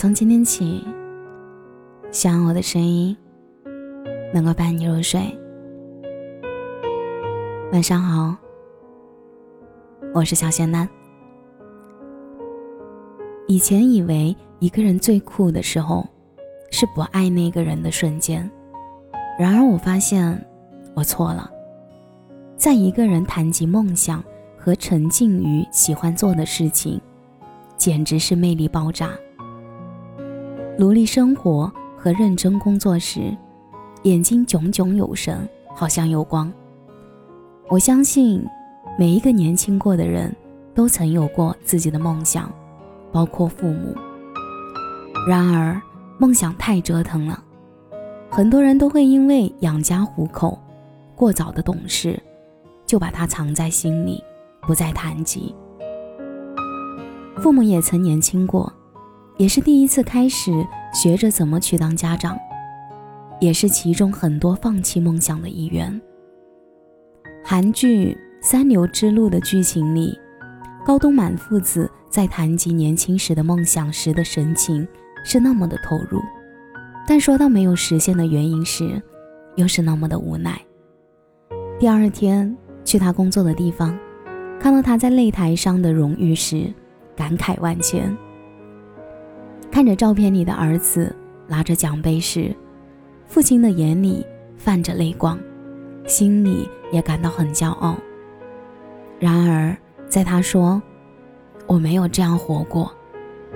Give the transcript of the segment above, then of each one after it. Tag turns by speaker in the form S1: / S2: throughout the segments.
S1: 从今天起，希望我的声音能够伴你入睡。晚上好，我是小仙丹。以前以为一个人最酷的时候，是不爱那个人的瞬间。然而我发现，我错了。在一个人谈及梦想和沉浸于喜欢做的事情，简直是魅力爆炸。努力生活和认真工作时，眼睛炯炯有神，好像有光。我相信，每一个年轻过的人都曾有过自己的梦想，包括父母。然而，梦想太折腾了，很多人都会因为养家糊口，过早的懂事。就把它藏在心里，不再谈及。父母也曾年轻过，也是第一次开始学着怎么去当家长，也是其中很多放弃梦想的一员。韩剧《三流之路》的剧情里，高东满父子在谈及年轻时的梦想时的神情是那么的投入，但说到没有实现的原因时，又是那么的无奈。第二天。去他工作的地方，看到他在擂台上的荣誉时，感慨万千。看着照片里的儿子拿着奖杯时，父亲的眼里泛着泪光，心里也感到很骄傲。然而，在他说“我没有这样活过，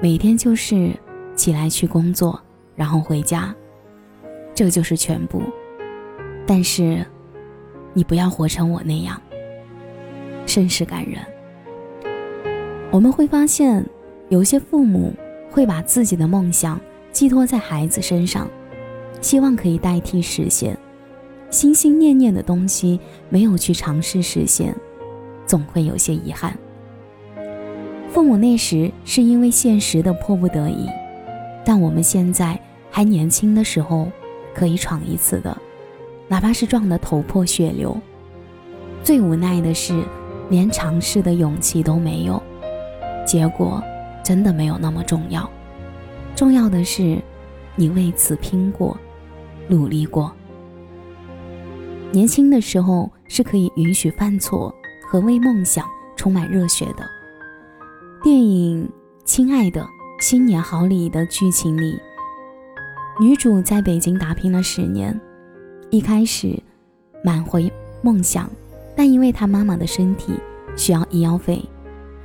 S1: 每天就是起来去工作，然后回家，这就是全部。”但是。你不要活成我那样，甚是感人。我们会发现，有些父母会把自己的梦想寄托在孩子身上，希望可以代替实现。心心念念的东西没有去尝试实现，总会有些遗憾。父母那时是因为现实的迫不得已，但我们现在还年轻的时候，可以闯一次的。哪怕是撞得头破血流，最无奈的是，连尝试的勇气都没有。结果真的没有那么重要，重要的是，你为此拼过，努力过。年轻的时候是可以允许犯错和为梦想充满热血的。电影《亲爱的，新年好》里的剧情里，女主在北京打拼了十年。一开始满怀梦想，但因为她妈妈的身体需要医药费，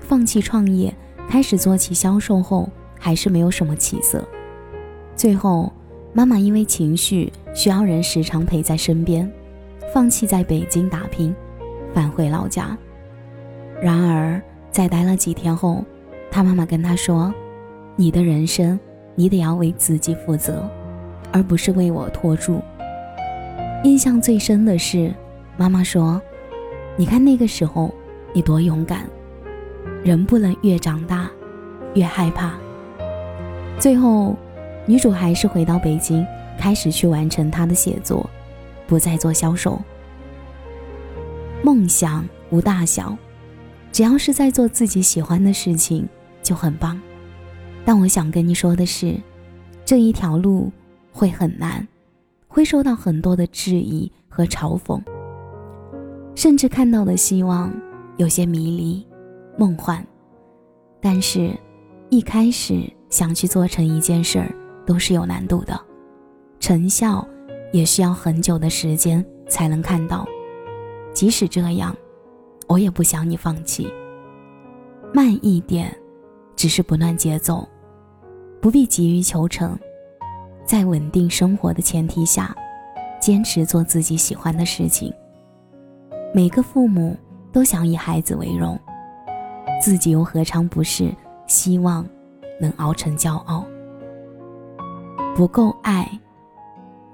S1: 放弃创业，开始做起销售后，还是没有什么起色。最后，妈妈因为情绪需要人时常陪在身边，放弃在北京打拼，返回老家。然而，在待了几天后，他妈妈跟他说：“你的人生，你得要为自己负责，而不是为我拖住。”印象最深的是，妈妈说：“你看那个时候你多勇敢，人不能越长大越害怕。”最后，女主还是回到北京，开始去完成她的写作，不再做销售。梦想无大小，只要是在做自己喜欢的事情就很棒。但我想跟你说的是，这一条路会很难。会受到很多的质疑和嘲讽，甚至看到的希望有些迷离、梦幻。但是，一开始想去做成一件事儿都是有难度的，成效也需要很久的时间才能看到。即使这样，我也不想你放弃。慢一点，只是不乱节奏，不必急于求成。在稳定生活的前提下，坚持做自己喜欢的事情。每个父母都想以孩子为荣，自己又何尝不是希望能熬成骄傲？不够爱，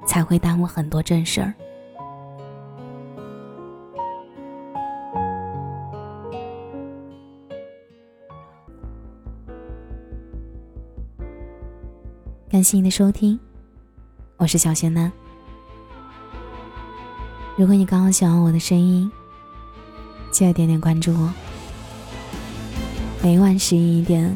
S1: 才会耽误很多正事儿。感谢你的收听。我是小仙男。如果你刚好喜欢我的声音，记得点点关注哦。每晚十一点，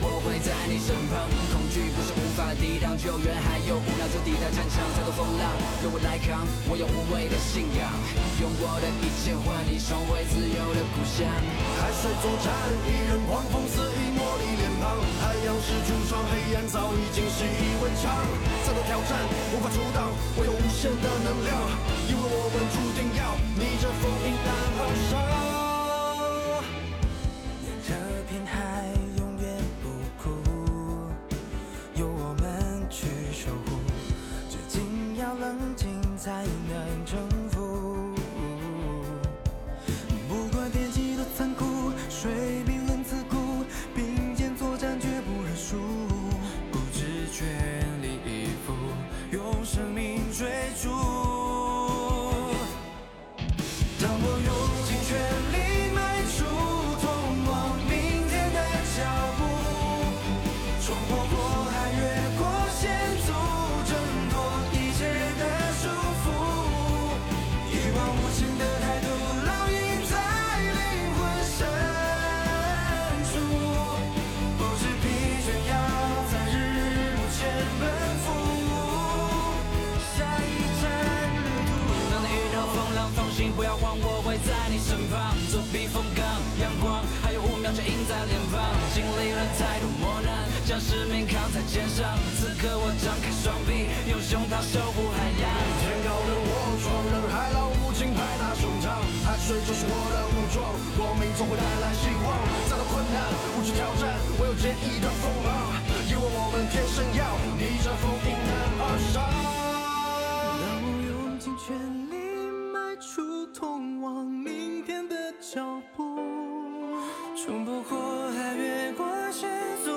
S2: 我
S3: 会在你身旁。恐惧不是无法抵挡，救援还有无脑就抵达战场，再多风浪由我来扛，我有无畏的信仰，用我的一切换你重回自由的故乡。
S2: 海水作战，一人狂风肆意磨砺脸庞。海洋是橱窗，黑暗早已经习以为常。再多挑战无法阻挡，我有无限的能量，因为我们注定要逆着风迎难而上。不要
S3: 慌，我会在你身旁。做避风港，阳光还有五秒就映在脸庞。经历了太多磨难，将使命扛在肩上。此刻我张开双臂，用胸膛守护海洋。
S2: 天高的我，闯人海浪无情，拍打胸膛。汗水就是我的武装，光明总会带来希望。再多困难，无惧挑战，我有坚毅的锋芒。因为我们天生明天的脚步，冲破火海，越过险阻，